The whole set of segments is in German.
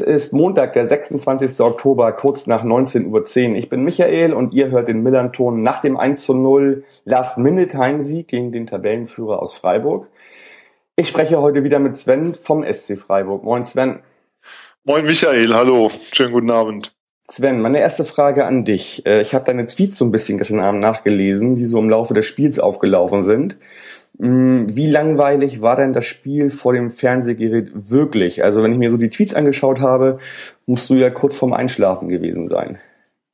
Es ist Montag, der 26. Oktober, kurz nach 19.10 Uhr. Ich bin Michael und ihr hört den Millanton nach dem 1 zu 0 Last-Minute-Heimsieg gegen den Tabellenführer aus Freiburg. Ich spreche heute wieder mit Sven vom SC Freiburg. Moin Sven. Moin Michael, hallo, schönen guten Abend. Sven, meine erste Frage an dich. Äh, ich habe deine Tweets so ein bisschen gestern Abend nachgelesen, die so im Laufe des Spiels aufgelaufen sind. Mm, wie langweilig war denn das Spiel vor dem Fernsehgerät wirklich? Also wenn ich mir so die Tweets angeschaut habe, musst du ja kurz vorm Einschlafen gewesen sein.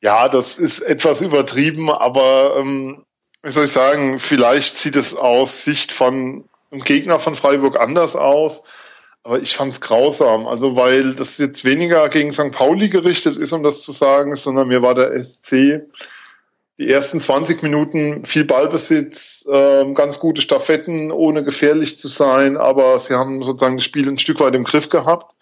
Ja, das ist etwas übertrieben, aber ähm, wie soll ich sagen, vielleicht sieht es aus Sicht von ein Gegner von Freiburg anders aus. Aber ich fand es grausam. Also weil das jetzt weniger gegen St. Pauli gerichtet ist, um das zu sagen, sondern mir war der SC die ersten 20 Minuten viel Ballbesitz, äh, ganz gute Staffetten, ohne gefährlich zu sein, aber sie haben sozusagen das Spiel ein Stück weit im Griff gehabt.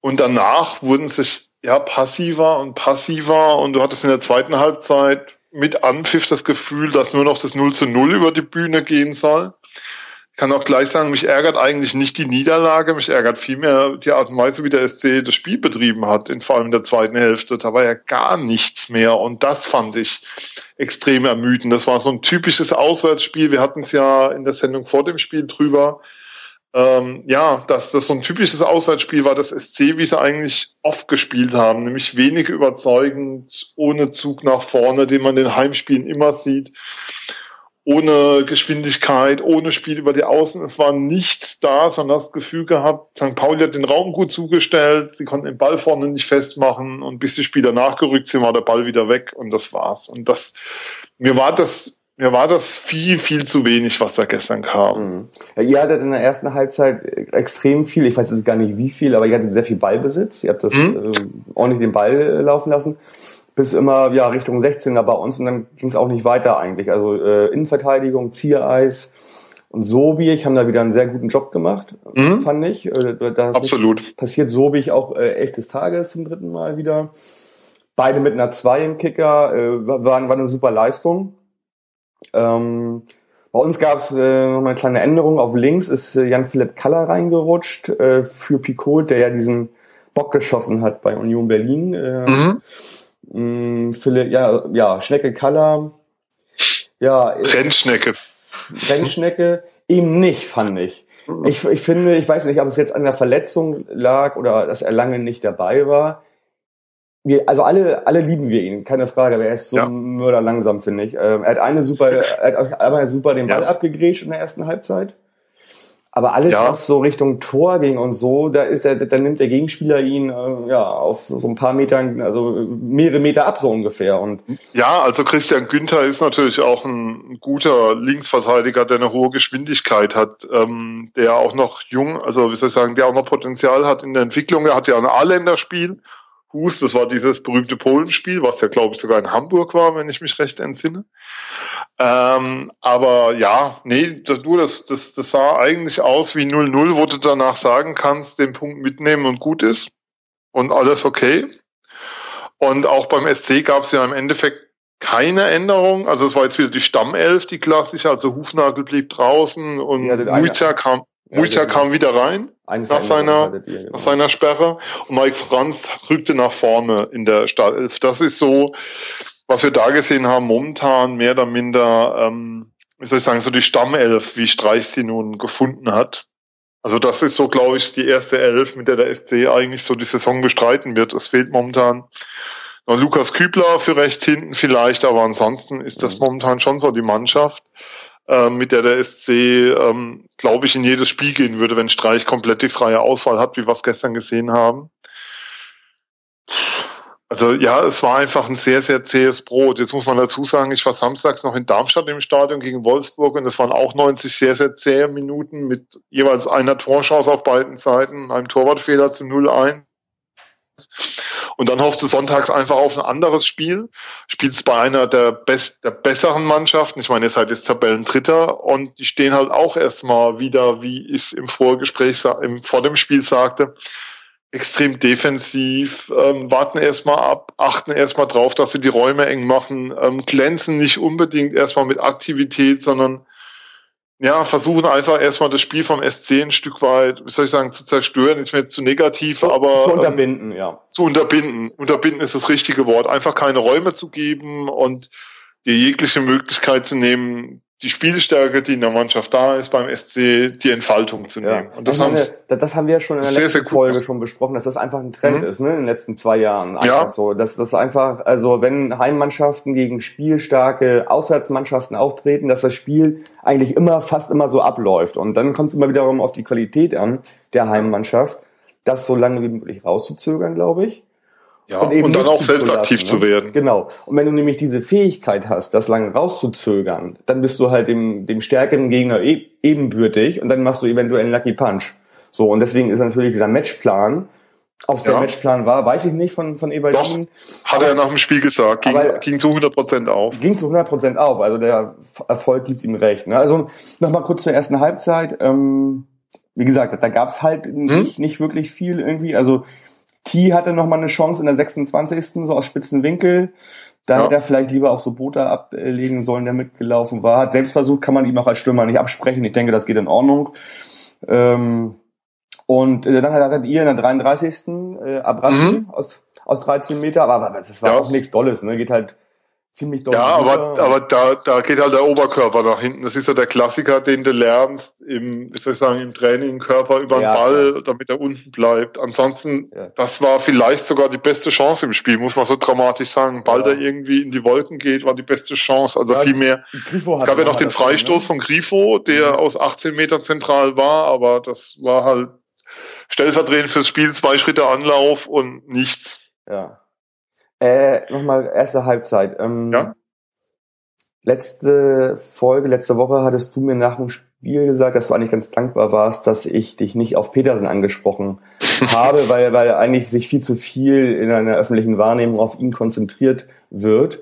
Und danach wurden sich ja passiver und passiver und du hattest in der zweiten Halbzeit mit Anpfiff das Gefühl, dass nur noch das 0 zu 0 über die Bühne gehen soll kann auch gleich sagen, mich ärgert eigentlich nicht die Niederlage, mich ärgert vielmehr die Art und Weise, wie der SC das Spiel betrieben hat, in, vor allem in der zweiten Hälfte. Da war ja gar nichts mehr und das fand ich extrem ermüdend. Das war so ein typisches Auswärtsspiel. Wir hatten es ja in der Sendung vor dem Spiel drüber. Ähm, ja, dass das so ein typisches Auswärtsspiel war, das SC, wie sie eigentlich oft gespielt haben, nämlich wenig überzeugend, ohne Zug nach vorne, den man in Heimspielen immer sieht ohne Geschwindigkeit, ohne Spiel über die Außen. Es war nichts da, sondern das Gefühl gehabt, St. Pauli hat den Raum gut zugestellt, sie konnten den Ball vorne nicht festmachen und bis die Spieler nachgerückt sind, war der Ball wieder weg und das war's. Und das, mir war das, mir war das viel, viel zu wenig, was da gestern kam. Mhm. Ja, ihr hattet in der ersten Halbzeit extrem viel, ich weiß jetzt gar nicht wie viel, aber ihr hattet sehr viel Ballbesitz. Ihr habt das mhm. äh, ordentlich den Ball laufen lassen bis immer ja Richtung 16er bei uns und dann ging es auch nicht weiter eigentlich. Also äh, Innenverteidigung, Ziereis und Sobich haben da wieder einen sehr guten Job gemacht, mhm. fand ich. Äh, Absolut. Passiert Sobich auch äh, elf des Tages zum dritten Mal wieder. Beide mit einer 2 im Kicker, äh, war, war eine super Leistung. Ähm, bei uns gab es äh, noch eine kleine Änderung. Auf links ist äh, Jan-Philipp Kaller reingerutscht äh, für Picot, der ja diesen Bock geschossen hat bei Union Berlin. Äh, mhm. Mh, Philipp, ja, ja, Schnecke Kaller. Ja. Rennschnecke. Rennschnecke. Ihm nicht, fand ich. Ich, ich finde, ich weiß nicht, ob es jetzt an der Verletzung lag oder dass er lange nicht dabei war. Wir, also alle, alle lieben wir ihn, keine Frage, aber er ist so ja. mörderlangsam, finde ich. Ähm, er hat eine super, er hat einmal super den Ball ja. abgegrätscht in der ersten Halbzeit. Aber alles, ja. was so Richtung Tor ging und so, da ist er, da nimmt der Gegenspieler ihn äh, ja auf so ein paar Metern, also mehrere Meter ab so ungefähr. Und ja, also Christian Günther ist natürlich auch ein guter Linksverteidiger, der eine hohe Geschwindigkeit hat, ähm, der auch noch jung, also wie soll ich sagen, der auch noch Potenzial hat in der Entwicklung. Er hat ja ein A-Länderspiel. Hus, das war dieses berühmte Polenspiel, was ja glaube ich sogar in Hamburg war, wenn ich mich recht entsinne. Ähm, aber ja, nee, das, du, das, das, das sah eigentlich aus wie 0-0, wo du danach sagen kannst, den Punkt mitnehmen und gut ist und alles okay. Und auch beim SC gab es ja im Endeffekt keine Änderung. Also es war jetzt wieder die Stammelf, die klassische, also Hufnagel blieb draußen und ja, Mucha kam, ja, Mucha kam wieder rein nach seiner, ihr, genau. nach seiner Sperre und Mike Franz rückte nach vorne in der Startelf. Das ist so, was wir da gesehen haben, momentan mehr oder minder, ähm, wie soll ich sagen, so die Stammelf, wie Streich sie nun gefunden hat. Also das ist so, glaube ich, die erste Elf, mit der der SC eigentlich so die Saison bestreiten wird. Es fehlt momentan noch Lukas Kübler für rechts hinten vielleicht, aber ansonsten ist das mhm. momentan schon so die Mannschaft, äh, mit der der SC, ähm, glaube ich, in jedes Spiel gehen würde, wenn Streich komplett die freie Auswahl hat, wie wir es gestern gesehen haben. Also ja, es war einfach ein sehr, sehr zähes Brot. Jetzt muss man dazu sagen, ich war samstags noch in Darmstadt im Stadion gegen Wolfsburg und es waren auch 90 sehr, sehr zähe Minuten mit jeweils einer Torchance auf beiden Seiten, einem Torwartfehler zu 0-1. Und dann hoffst du sonntags einfach auf ein anderes Spiel, spielst bei einer der, best, der besseren Mannschaften. Ich meine, ihr seid jetzt Tabellendritter und die stehen halt auch erstmal wieder, wie ich im Vorgespräch im, vor dem Spiel sagte, extrem defensiv, ähm, warten erstmal ab, achten erstmal drauf, dass sie die Räume eng machen, ähm, glänzen nicht unbedingt erstmal mit Aktivität, sondern ja, versuchen einfach erstmal das Spiel vom SC ein Stück weit, wie soll ich sagen, zu zerstören, ist mir jetzt zu negativ, zu, aber. Zu unterbinden, ähm, ja. Zu unterbinden. Unterbinden ist das richtige Wort. Einfach keine Räume zu geben und dir jegliche Möglichkeit zu nehmen, die Spielstärke, die in der Mannschaft da ist, beim SC die Entfaltung zu nehmen. Ja. Und das, das, haben wir, das haben wir schon in der letzten sehr Folge schon besprochen, dass das einfach ein Trend mhm. ist, ne, in den letzten zwei Jahren. Einfach ja. so. Dass das einfach, also wenn Heimmannschaften gegen spielstarke Auswärtsmannschaften auftreten, dass das Spiel eigentlich immer, fast immer so abläuft. Und dann kommt es immer wiederum auf die Qualität an der Heimmannschaft, das so lange wie möglich rauszuzögern, glaube ich. Ja, und, und dann auch selbst aktiv ne? zu werden. Genau. Und wenn du nämlich diese Fähigkeit hast, das lange rauszuzögern, dann bist du halt dem, dem stärkeren Gegner e ebenbürtig und dann machst du eventuell einen Lucky Punch. So, und deswegen ist natürlich dieser Matchplan, ob es ja. der Matchplan war, weiß ich nicht von, von Evalin. Hat er nach dem Spiel gesagt. Ging, ging zu 100 Prozent auf. Ging zu 100 Prozent auf. Also der Erfolg gibt ihm recht. Ne? Also nochmal kurz zur ersten Halbzeit. Ähm, wie gesagt, da gab's halt hm? nicht, nicht wirklich viel irgendwie. Also T hatte noch mal eine Chance in der 26. so aus spitzen Winkel. Da ja. hätte er vielleicht lieber auf so Bota ablegen sollen, der mitgelaufen war. Hat Selbstversuch kann man ihm auch als Stürmer nicht absprechen. Ich denke, das geht in Ordnung. Ähm, und äh, dann hattet ihr in der 33. Äh, Abraschi mhm. aus, aus 13 Meter, aber, aber das war ja. auch nichts Dolles, ne? Geht halt ziemlich deutlich. Ja, aber, aber da, da geht halt der Oberkörper nach hinten. Das ist ja der Klassiker, den du lernst im, wie soll ich sagen, im Training, Körper über den ja, Ball, ja. damit er unten bleibt. Ansonsten, ja. das war vielleicht sogar die beste Chance im Spiel, muss man so dramatisch sagen. Ball, der irgendwie in die Wolken geht, war die beste Chance. Also viel mehr. Es gab ja noch den Freistoß ne? von Grifo, der mhm. aus 18 Metern zentral war, aber das war halt stellvertretend fürs Spiel, zwei Schritte Anlauf und nichts. Ja. Äh, nochmal erste Halbzeit. Ähm, ja? Letzte Folge, letzte Woche hattest du mir nach dem Spiel gesagt, dass du eigentlich ganz dankbar warst, dass ich dich nicht auf Petersen angesprochen habe, weil, weil eigentlich sich viel zu viel in einer öffentlichen Wahrnehmung auf ihn konzentriert wird.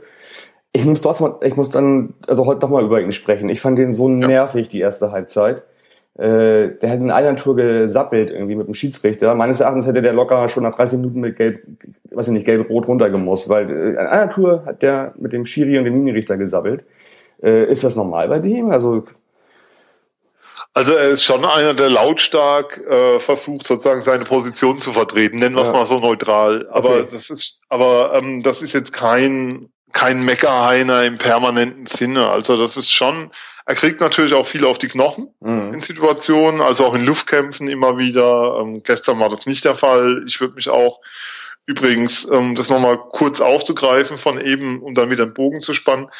Ich muss trotzdem, ich muss dann, also heute doch mal über ihn sprechen. Ich fand ihn so nervig, die erste Halbzeit. Äh, der hat in einer Tour gesappelt irgendwie mit dem Schiedsrichter. Meines Erachtens hätte der locker schon nach 30 Minuten mit gelb, weiß ich nicht, gelb-rot runtergemusst, weil äh, in einer Tour hat der mit dem Schiri und dem Linienrichter gesappelt. Äh, ist das normal bei dem? Also also er ist schon einer, der lautstark äh, versucht, sozusagen seine Position zu vertreten, nennen wir es ja. mal so neutral. Aber okay. das ist, aber ähm, das ist jetzt kein kein Meckerheiner im permanenten Sinne. Also das ist schon, er kriegt natürlich auch viel auf die Knochen mhm. in Situationen, also auch in Luftkämpfen immer wieder. Ähm, gestern war das nicht der Fall. Ich würde mich auch übrigens, ähm, das nochmal kurz aufzugreifen von eben, um dann wieder einen Bogen zu spannen,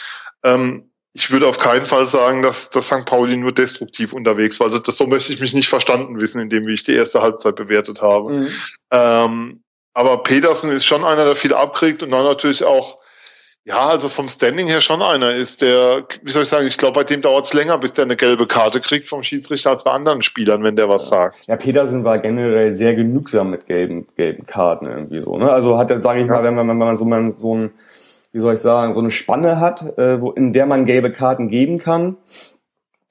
ähm, ich würde auf keinen Fall sagen, dass, dass St. Pauli nur destruktiv unterwegs war. Also das so möchte ich mich nicht verstanden wissen, indem wie ich die erste Halbzeit bewertet habe. Mhm. Ähm, aber Petersen ist schon einer, der viel abkriegt und dann natürlich auch ja, also vom Standing her schon einer ist, der, wie soll ich sagen, ich glaube, bei dem dauert es länger, bis der eine gelbe Karte kriegt vom Schiedsrichter als bei anderen Spielern, wenn der was sagt. Ja, Petersen war generell sehr genügsam mit gelben, gelben Karten irgendwie so. Ne? Also hat er, sage ich ja. mal, wenn man, wenn man so, man so ein, wie soll ich sagen, so eine Spanne hat, äh, wo, in der man gelbe Karten geben kann,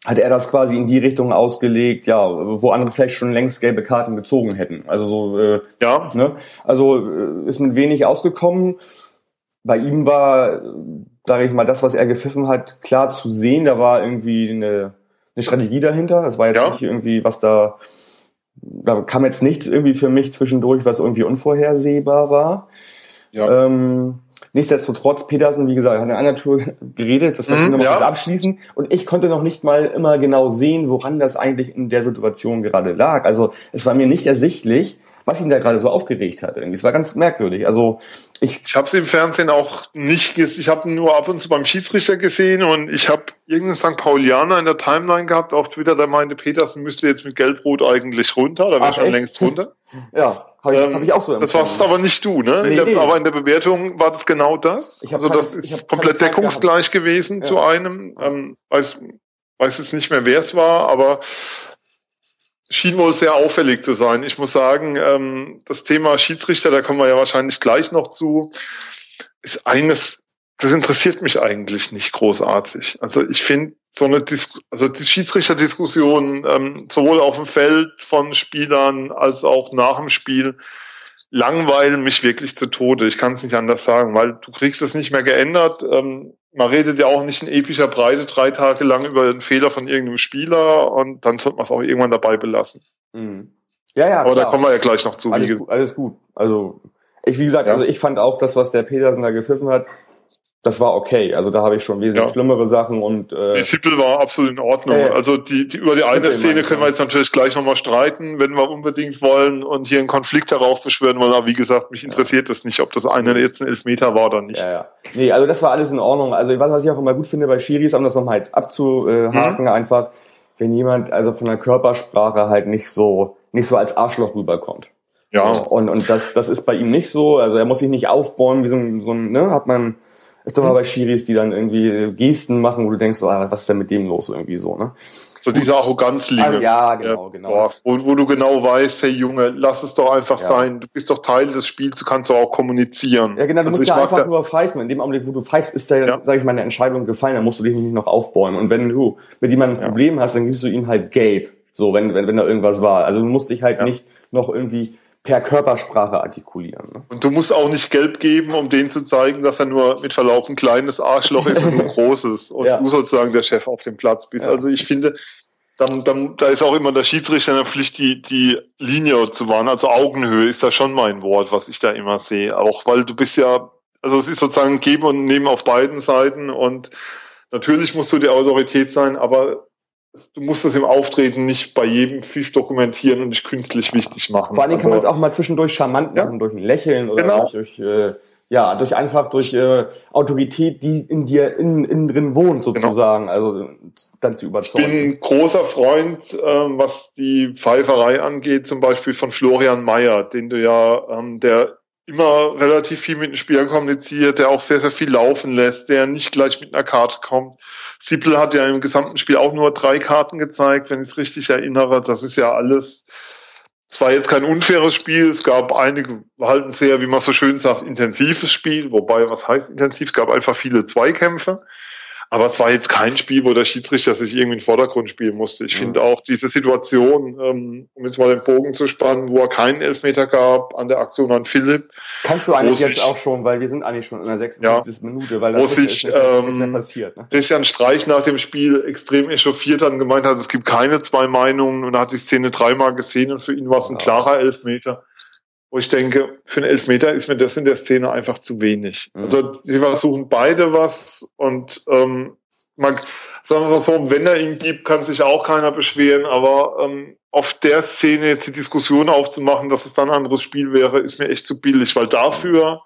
hat er das quasi in die Richtung ausgelegt, ja, wo andere vielleicht schon längst gelbe Karten gezogen hätten. Also so, äh, ja. Ne? Also äh, ist mit wenig ausgekommen bei ihm war, sage ich mal, das, was er gepfiffen hat, klar zu sehen. Da war irgendwie eine, eine Strategie dahinter. Das war jetzt ja. nicht irgendwie, was da, da kam jetzt nichts irgendwie für mich zwischendurch, was irgendwie unvorhersehbar war. Ja. Ähm, nichtsdestotrotz, Petersen, wie gesagt, hat in einer Tour geredet, das wollte ich mhm, nochmal ja. abschließen. Und ich konnte noch nicht mal immer genau sehen, woran das eigentlich in der Situation gerade lag. Also es war mir nicht ersichtlich, was ihn da gerade so aufgeregt hat. Irgendwie. Es war ganz merkwürdig. Also ich, ich habe es im Fernsehen auch nicht, ich habe nur ab und zu beim Schiedsrichter gesehen und ich habe irgendeinen St. Paulianer in der Timeline gehabt auf Twitter, der meinte, Petersen müsste jetzt mit Gelbrot eigentlich runter, da wäre schon echt? längst runter. ja, habe ich, ähm, hab ich auch so Das warst aber nicht du, ne? Nee, der, nee. Aber in der Bewertung war das genau das. Ich also das ist komplett deckungsgleich gewesen ja. zu einem. Ähm, weiß, weiß jetzt nicht mehr, wer es war, aber schien wohl sehr auffällig zu sein. Ich muss sagen, ähm, das Thema Schiedsrichter, da kommen wir ja wahrscheinlich gleich noch zu, ist eines, das interessiert mich eigentlich nicht großartig. Also ich finde so eine Dis also die Schiedsrichterdiskussion ähm, sowohl auf dem Feld von Spielern als auch nach dem Spiel langweilen mich wirklich zu Tode. Ich kann es nicht anders sagen, weil du kriegst es nicht mehr geändert. Ähm, man redet ja auch nicht in epischer Breite drei Tage lang über einen Fehler von irgendeinem Spieler und dann sollte man es auch irgendwann dabei belassen. Mhm. Ja, ja. Aber klar. da kommen wir ja gleich noch zu. Alles, gut, alles gut. Also ich, wie gesagt, ja. also ich fand auch das, was der Petersen da gepfiffen hat, das war okay. Also da habe ich schon wesentlich ja. schlimmere Sachen und äh, die Sippel war absolut in Ordnung. Äh, also die, die über die eine Szene können wir jetzt natürlich gleich nochmal streiten, wenn wir unbedingt wollen und hier einen Konflikt heraufbeschwören wollen. Aber wie gesagt, mich interessiert ja. das nicht, ob das eine jetzt ein Elfmeter war oder nicht. Ja, ja. Nee, also das war alles in Ordnung. Also was, was ich auch immer gut finde bei Schiris, um das nochmal jetzt abzuhaken, mhm. einfach, wenn jemand also von der Körpersprache halt nicht so nicht so als Arschloch rüberkommt. Ja. Und, und das, das ist bei ihm nicht so. Also er muss sich nicht aufbäumen, wie so ein, so ein ne, hat man ist doch mal bei Schiris, die dann irgendwie Gesten machen, wo du denkst, so, ah, was ist denn mit dem los irgendwie so, ne? So diese Arroganzlinie. Ah, ja, genau, genau. Boah, wo, wo, du genau weißt, hey Junge, lass es doch einfach ja. sein. Du bist doch Teil des Spiels, du kannst doch auch kommunizieren. Ja, genau, du also musst ja einfach nur pfeifen. In dem Augenblick, wo du pfeifst, ist da, ja. sag ich mal, eine Entscheidung gefallen, dann musst du dich nicht noch aufbäumen. Und wenn du mit jemandem ein Problem hast, dann gibst du ihm halt gelb. So, wenn, wenn, wenn da irgendwas war. Also du musst dich halt nicht noch irgendwie per Körpersprache artikulieren. Ne? Und du musst auch nicht gelb geben, um denen zu zeigen, dass er nur mit Verlauf ein kleines Arschloch ist und ein großes und ja. du sozusagen der Chef auf dem Platz bist. Ja. Also ich finde, dann, dann, da ist auch immer der Schiedsrichter in der Pflicht, die, die Linie zu wahren. Also Augenhöhe ist da schon mein Wort, was ich da immer sehe. Auch weil du bist ja, also es ist sozusagen geben und nehmen auf beiden Seiten und natürlich musst du die Autorität sein, aber du musst es im Auftreten nicht bei jedem Pfiff dokumentieren und nicht künstlich wichtig machen. Vor allem kann man es auch mal zwischendurch charmant machen, ja. durch ein Lächeln oder genau. durch, äh, ja, durch einfach durch äh, Autorität, die in dir innen, innen drin wohnt, genau. sozusagen, genau. also dann zu überzeugen. Ich bin großer Freund, ähm, was die Pfeiferei angeht, zum Beispiel von Florian Mayer, den du ja, ähm, der immer relativ viel mit den Spielern kommuniziert, der auch sehr, sehr viel laufen lässt, der nicht gleich mit einer Karte kommt. Siebel hat ja im gesamten Spiel auch nur drei Karten gezeigt, wenn ich es richtig erinnere. Das ist ja alles zwar jetzt kein unfaires Spiel, es gab einige, halten sehr, wie man so schön sagt, intensives Spiel, wobei, was heißt intensiv? Es gab einfach viele Zweikämpfe. Aber es war jetzt kein Spiel, wo der Schiedsrichter sich irgendwie in den Vordergrund spielen musste. Ich ja. finde auch diese Situation, ähm, um jetzt mal den Bogen zu spannen, wo er keinen Elfmeter gab an der Aktion an Philipp. Kannst du eigentlich jetzt auch schon, weil wir sind eigentlich schon in der 76. Ja, Minute, weil das sich, ist, ähm, passiert. Ne? Christian Streich nach dem Spiel extrem echauffiert hat und gemeint hat, es gibt keine zwei Meinungen und er hat die Szene dreimal gesehen und für ihn war es ein klarer Elfmeter wo ich denke, für einen Elfmeter ist mir das in der Szene einfach zu wenig. Mhm. Also sie versuchen beide was und ähm, man, sagen wir so, wenn er ihn gibt, kann sich auch keiner beschweren, aber ähm, auf der Szene jetzt die Diskussion aufzumachen, dass es dann ein anderes Spiel wäre, ist mir echt zu billig, weil dafür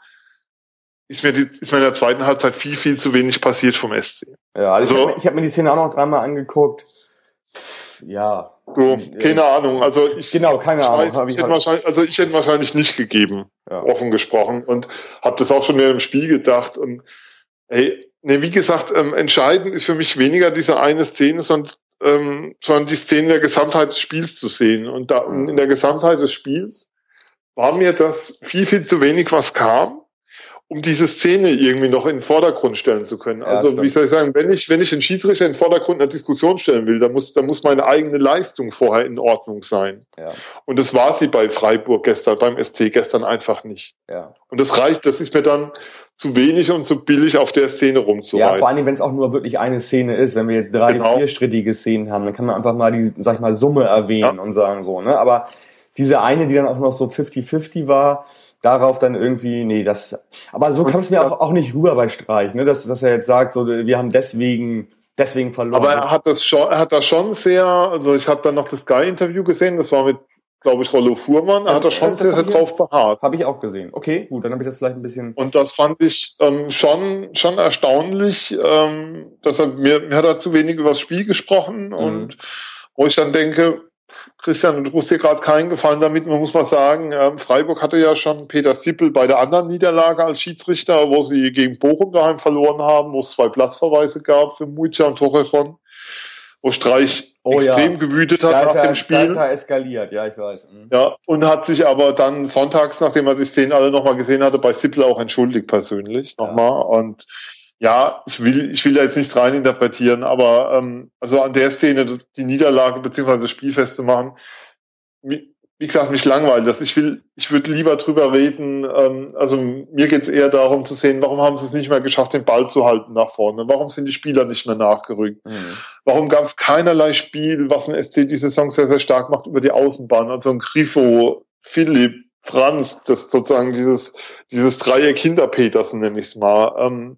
ist mir, die, ist mir in der zweiten Halbzeit viel, viel zu wenig passiert vom SC. Ja, also, also ich habe hab mir die Szene auch noch dreimal angeguckt. Ja, so, keine Ahnung. Also ich genau, keine ich Ahnung. Weiß, ich hätte wahrscheinlich, also ich hätte wahrscheinlich nicht gegeben, ja. offen gesprochen, und habe das auch schon mehr im Spiel gedacht. Und hey, ne, wie gesagt, ähm, entscheidend ist für mich weniger diese eine Szene, sondern, ähm, sondern die Szene der Gesamtheit des Spiels zu sehen. Und da mhm. in der Gesamtheit des Spiels war mir das viel, viel zu wenig, was kam um diese Szene irgendwie noch in den Vordergrund stellen zu können. Ja, also, stimmt. wie soll ich sagen, wenn ich, wenn ich einen Schiedsrichter in den Vordergrund einer Diskussion stellen will, dann muss, dann muss meine eigene Leistung vorher in Ordnung sein. Ja. Und das war sie bei Freiburg gestern, beim ST gestern einfach nicht. Ja. Und das reicht, das ist mir dann zu wenig und zu billig auf der Szene rumzureiten. Ja, vor allem, wenn es auch nur wirklich eine Szene ist. Wenn wir jetzt drei, genau. vierstrittige Szenen haben, dann kann man einfach mal die, sag ich mal, Summe erwähnen ja. und sagen so, ne? Aber diese eine, die dann auch noch so 50-50 war, darauf dann irgendwie, nee, das, aber so kam es mir auch, auch nicht rüber bei Streich, ne, dass, dass er jetzt sagt, so, wir haben deswegen, deswegen verloren. Aber er hat das schon, er hat das schon sehr, also ich habe dann noch das Sky-Interview gesehen, das war mit, glaube ich, Rollo Fuhrmann, er hat da schon sehr, sehr drauf beharrt. Habe ich auch gesehen. Okay, gut, dann habe ich das vielleicht ein bisschen. Und das fand ich ähm, schon, schon erstaunlich, ähm, dass er, mir, mir hat er zu wenig über das Spiel gesprochen mhm. und wo ich dann denke, Christian, du tust dir gerade keinen Gefallen damit. Man muss mal sagen, ähm, Freiburg hatte ja schon Peter Sippel bei der anderen Niederlage als Schiedsrichter, wo sie gegen Bochum daheim verloren haben, wo es zwei Platzverweise gab für Mucha und Torrejon, wo Streich oh, extrem ja. gewütet hat da nach er, dem Spiel. Da ist er eskaliert, ja, ich weiß. Mhm. Ja, und hat sich aber dann sonntags, nachdem er die Szenen alle nochmal gesehen hatte, bei Sippel auch entschuldigt persönlich nochmal. Ja. Und ja, ich will, ich will da jetzt nicht rein interpretieren, aber ähm, also an der Szene die Niederlage beziehungsweise das Spiel festzumachen, wie, wie gesagt, mich langweilt das. Ich will, ich würde lieber drüber reden. Ähm, also mir geht es eher darum zu sehen, warum haben sie es nicht mehr geschafft, den Ball zu halten nach vorne? Warum sind die Spieler nicht mehr nachgerückt? Mhm. Warum gab es keinerlei Spiel, was ein SC die Saison sehr, sehr stark macht über die Außenbahn? Also ein Grifo, Philipp, Franz, das sozusagen dieses, dieses Dreieck hinter Petersen, nenne ich es mal. Ähm,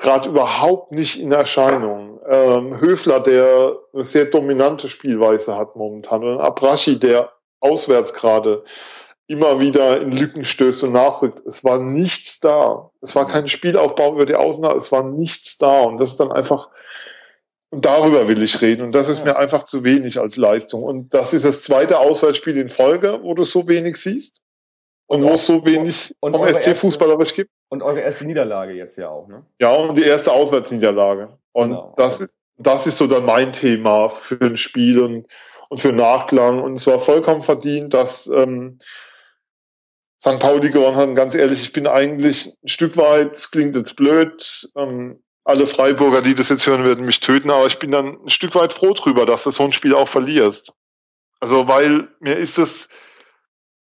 gerade überhaupt nicht in Erscheinung. Ähm, Höfler, der eine sehr dominante Spielweise hat momentan, und Abrashi, der auswärts gerade immer wieder in Lücken stößt und nachrückt. Es war nichts da. Es war kein Spielaufbau über die Außen, es war nichts da. Und das ist dann einfach, und darüber will ich reden. Und das ist mir einfach zu wenig als Leistung. Und das ist das zweite Auswärtsspiel in Folge, wo du so wenig siehst. Und, wo es so wenig und vom SC fußballerisch gibt. Und eure erste Niederlage jetzt ja auch, ne? Ja, und die erste Auswärtsniederlage. Und genau. das, das ist so dann mein Thema für ein Spiel und, und für Nachklang. Und es war vollkommen verdient, dass ähm, St. Pauli gewonnen hat. Und ganz ehrlich, ich bin eigentlich ein Stück weit, es klingt jetzt blöd, ähm, alle Freiburger, die das jetzt hören, werden mich töten, aber ich bin dann ein Stück weit froh drüber, dass du so ein Spiel auch verlierst. Also, weil mir ist es,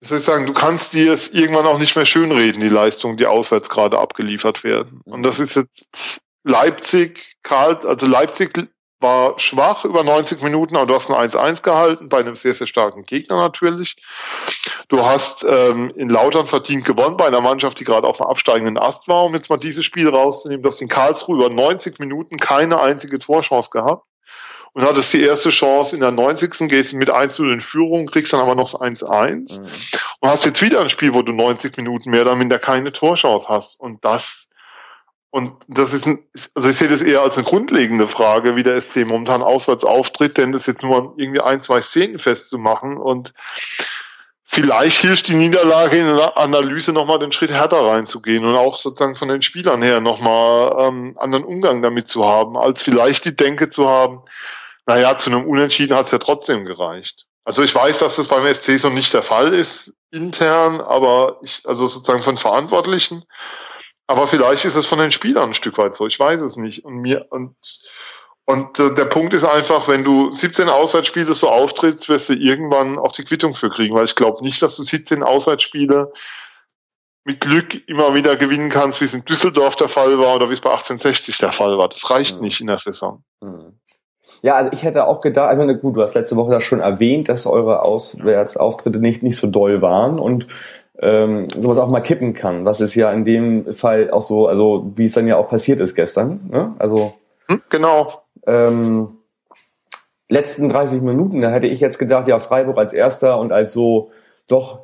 soll sagen, du kannst dir es irgendwann auch nicht mehr schönreden, die Leistungen, die auswärts gerade abgeliefert werden. Und das ist jetzt Leipzig, Karl, also Leipzig war schwach über 90 Minuten, aber du hast ein 1-1 gehalten, bei einem sehr, sehr starken Gegner natürlich. Du hast ähm, in Lautern verdient gewonnen bei einer Mannschaft, die gerade auf dem absteigenden Ast war, um jetzt mal dieses Spiel rauszunehmen. Du hast in Karlsruhe über 90 Minuten keine einzige Torchance gehabt und hattest die erste Chance in der 90. gehst mit 1 zu in Führung, kriegst dann aber noch das 1-1 mhm. und hast jetzt wieder ein Spiel, wo du 90 Minuten mehr oder minder keine Torchance hast. Und das, und das ist, ein, also ich sehe das eher als eine grundlegende Frage, wie der SC momentan auswärts auftritt, denn das jetzt nur irgendwie ein, zwei Szenen festzumachen und vielleicht hilft die Niederlage in der Analyse nochmal den Schritt härter reinzugehen und auch sozusagen von den Spielern her nochmal ähm, anderen Umgang damit zu haben, als vielleicht die Denke zu haben, naja, zu einem Unentschieden hat es ja trotzdem gereicht. Also ich weiß, dass das beim SC so nicht der Fall ist, intern, aber ich, also sozusagen von Verantwortlichen. Aber vielleicht ist es von den Spielern ein Stück weit so. Ich weiß es nicht. Und mir, und, und äh, der Punkt ist einfach, wenn du 17 Auswärtsspiele so auftrittst, wirst du irgendwann auch die Quittung für kriegen, weil ich glaube nicht, dass du 17 Auswärtsspiele mit Glück immer wieder gewinnen kannst, wie es in Düsseldorf der Fall war oder wie es bei 1860 der Fall war. Das reicht mhm. nicht in der Saison. Mhm. Ja, also ich hätte auch gedacht, ich meine, gut, du hast letzte Woche das schon erwähnt, dass eure Auswärtsauftritte nicht, nicht so doll waren und ähm, sowas auch mal kippen kann, was ist ja in dem Fall auch so, also wie es dann ja auch passiert ist gestern. Ne? Also hm, genau. Ähm, letzten 30 Minuten, da hätte ich jetzt gedacht, ja, Freiburg als erster und als so doch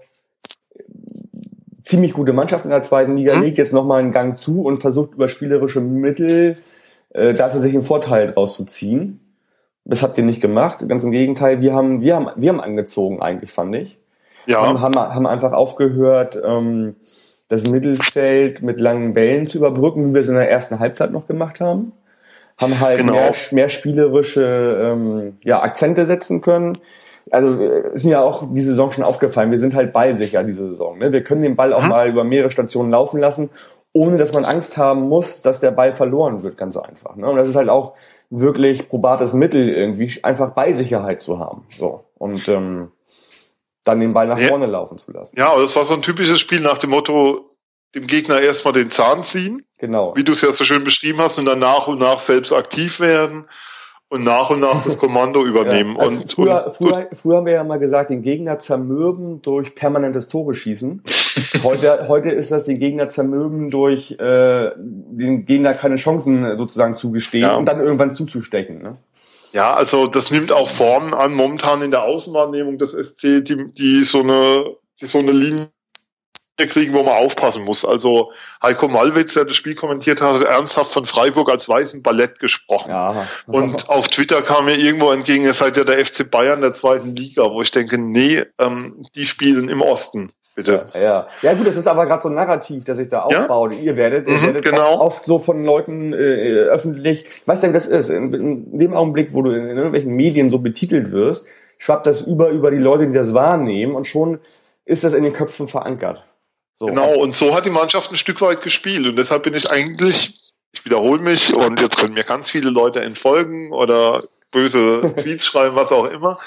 ziemlich gute Mannschaft in der zweiten Liga hm? legt jetzt nochmal einen Gang zu und versucht über spielerische Mittel äh, dafür sich einen Vorteil rauszuziehen. Das habt ihr nicht gemacht. Ganz im Gegenteil, wir haben, wir haben, wir haben angezogen eigentlich, fand ich. Ja. Haben, haben, haben einfach aufgehört, ähm, das Mittelfeld mit langen Bällen zu überbrücken, wie wir es in der ersten Halbzeit noch gemacht haben. Haben halt genau. mehr, mehr spielerische ähm, ja, Akzente setzen können. Also äh, ist mir auch diese Saison schon aufgefallen. Wir sind halt ballsicher diese Saison. Ne? Wir können den Ball auch mhm. mal über mehrere Stationen laufen lassen, ohne dass man Angst haben muss, dass der Ball verloren wird, ganz einfach. Ne? Und das ist halt auch wirklich probates Mittel irgendwie, einfach Ballsicherheit zu haben. So. Und ähm, dann den Ball nach vorne laufen zu lassen. Ja, das war so ein typisches Spiel nach dem Motto, dem Gegner erstmal den Zahn ziehen. Genau. Wie du es ja so schön beschrieben hast, und dann nach und nach selbst aktiv werden und nach und nach das Kommando übernehmen. Ja, also und, früher, und, früher, früher haben wir ja mal gesagt, den Gegner zermürben durch permanentes Tore schießen. heute, heute ist das den Gegner zermürben durch äh, den Gegner keine Chancen sozusagen zugestehen ja. und dann irgendwann zuzustechen. Ne? Ja, also das nimmt auch Formen an, momentan in der Außenwahrnehmung des SC, die, die so eine, die so eine Linie kriegen, wo man aufpassen muss. Also Heiko Malwitz, der das Spiel kommentiert hat, hat ernsthaft von Freiburg als weißen Ballett gesprochen. Ja. Und auf Twitter kam mir irgendwo entgegen, ihr seid ja der FC Bayern der zweiten Liga, wo ich denke, nee, ähm, die spielen im Osten. Bitte. Ja, ja gut, das ist aber gerade so ein Narrativ, das sich da aufbaut. Ja? Ihr werdet, ihr mhm, werdet genau. oft, oft, so von Leuten äh, öffentlich, was denn das ist, in, in, dem Augenblick, wo du in, in irgendwelchen Medien so betitelt wirst, schwappt das über über die Leute, die das wahrnehmen und schon ist das in den Köpfen verankert. So. Genau, und so hat die Mannschaft ein Stück weit gespielt. Und deshalb bin ich eigentlich ich wiederhole mich und jetzt können mir ganz viele Leute entfolgen oder böse Tweets schreiben, was auch immer.